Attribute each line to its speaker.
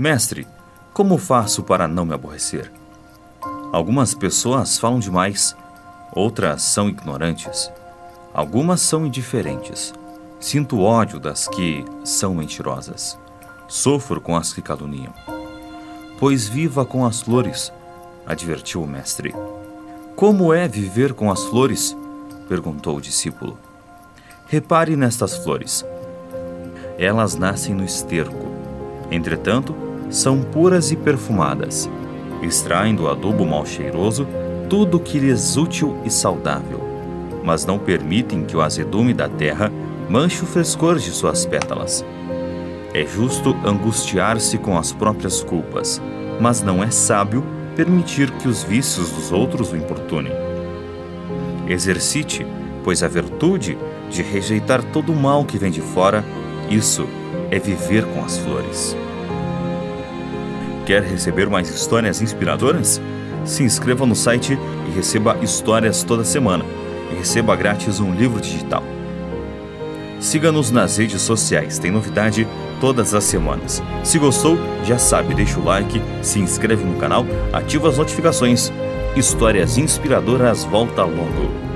Speaker 1: Mestre, como faço para não me aborrecer? Algumas pessoas falam demais, outras são ignorantes. Algumas são indiferentes. Sinto ódio das que são mentirosas. Sofro com as que caluniam. Pois viva com as flores, advertiu o mestre. Como é viver com as flores? perguntou o discípulo. Repare nestas flores. Elas nascem no esterco. Entretanto, são puras e perfumadas. Extraem do adubo mal cheiroso tudo o que lhes útil e saudável, mas não permitem que o azedume da terra manche o frescor de suas pétalas. É justo angustiar-se com as próprias culpas, mas não é sábio permitir que os vícios dos outros o importunem. Exercite, pois a virtude de rejeitar todo o mal que vem de fora, isso é viver com as flores. Quer receber mais histórias inspiradoras? Se inscreva no site e receba histórias toda semana. E receba grátis um livro digital. Siga-nos nas redes sociais, tem novidade todas as semanas. Se gostou, já sabe, deixa o like, se inscreve no canal, ativa as notificações. Histórias inspiradoras volta logo.